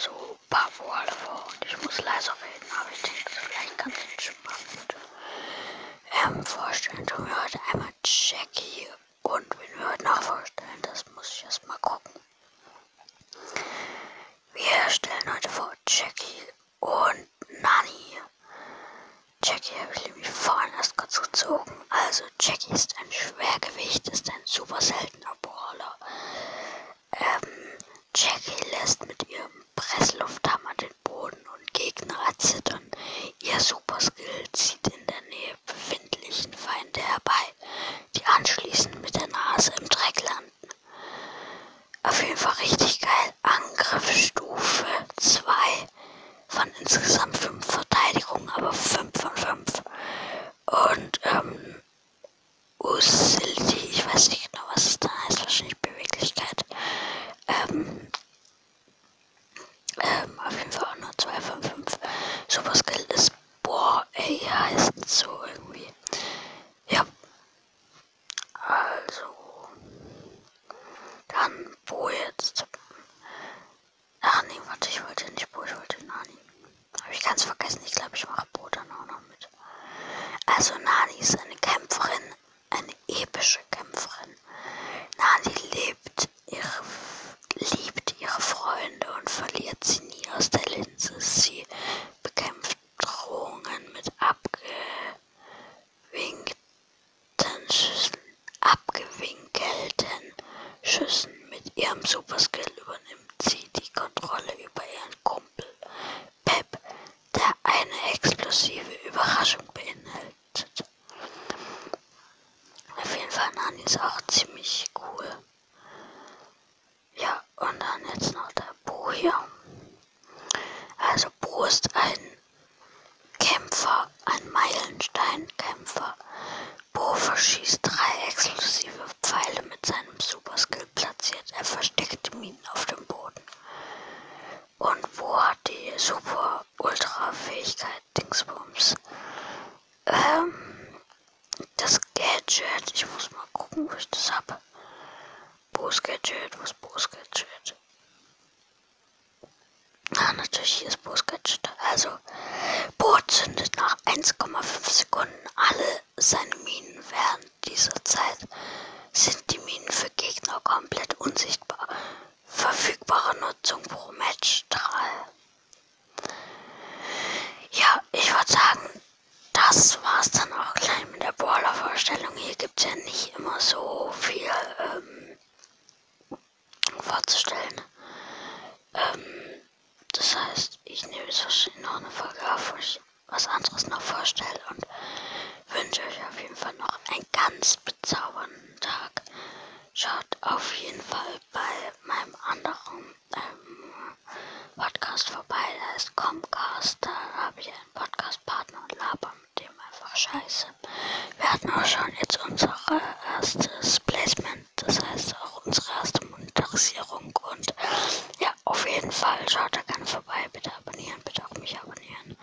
so ein paar Worte vor und ich muss leiser reden, aber ich denke, das ist vielleicht ganz entspannt. Ähm, vorstellen tun wir heute einmal Jackie und wenn wir heute noch vorstellen, das muss ich erst mal gucken. Wir stellen heute vor Jackie und Nani. Jackie habe ich nämlich vorhin erst kurz gezogen. Also Jackie ist ein Schwergewicht, ist ein super seltener Brawler. Ähm, Jackie lässt mit ihrem Presslufthammer den Boden und Gegner erzittern. Ihr Superskill zieht in der Nähe befindlichen Feinde herbei, die anschließend mit der Nase im Dreck landen. Auf jeden Fall richtig geil. Angriffsstufe 2 von insgesamt 5 Verteidigungen, aber 5 von 5. Und ähm, Usility, ich weiß nicht genau, was es da heißt, wahrscheinlich Beweglichkeit. Ähm, so Schüssen. Mit ihrem Superskill übernimmt sie die Kontrolle über ihren Kumpel Pep, der eine explosive Überraschung beinhaltet. Auf jeden Fall Nani ist auch ziemlich cool. Ja, und dann jetzt noch der Bo hier. Also Bo ist ein Kämpfer, ein Meilensteinkämpfer. Bo verschießt drei explosive Pfeile mit seinem Superskill platziert. Er versteckt Minen auf dem Boden. Und Bo hat die Super Ultra Fähigkeit Dingsbums. Ähm, das Gadget, ich muss mal gucken, wo ich das habe. Bo's Gadget, wo ist Bo's Gadget? Ah, natürlich hier ist Bo's Gadget. Also, Bo zündet nach 1,5 Sekunden alle seine Minen. Während dieser Zeit sind die Minen für Gegner komplett unsichtbar. Das war's dann auch gleich mit der Brawler-Vorstellung. Hier gibt es ja nicht immer so viel ähm, vorzustellen. Ähm, das heißt, ich nehme jetzt wahrscheinlich noch eine Folge auf, wo ich was anderes noch vorstelle und wünsche euch auf jeden Fall noch einen ganz bezaubernden Tag. Schaut auf jeden Fall bei meinem anderen ähm, Podcast vorbei, der heißt Comcast. Da habe ich einen Podcast-Partner und laber scheiße. Wir hatten auch schon jetzt unser erstes Placement, das heißt auch unsere erste Monetarisierung. Und ja, auf jeden Fall schaut da gerne vorbei, bitte abonnieren, bitte auch mich abonnieren.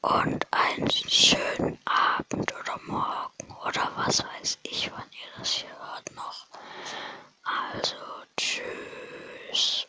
Und einen schönen Abend oder Morgen oder was weiß ich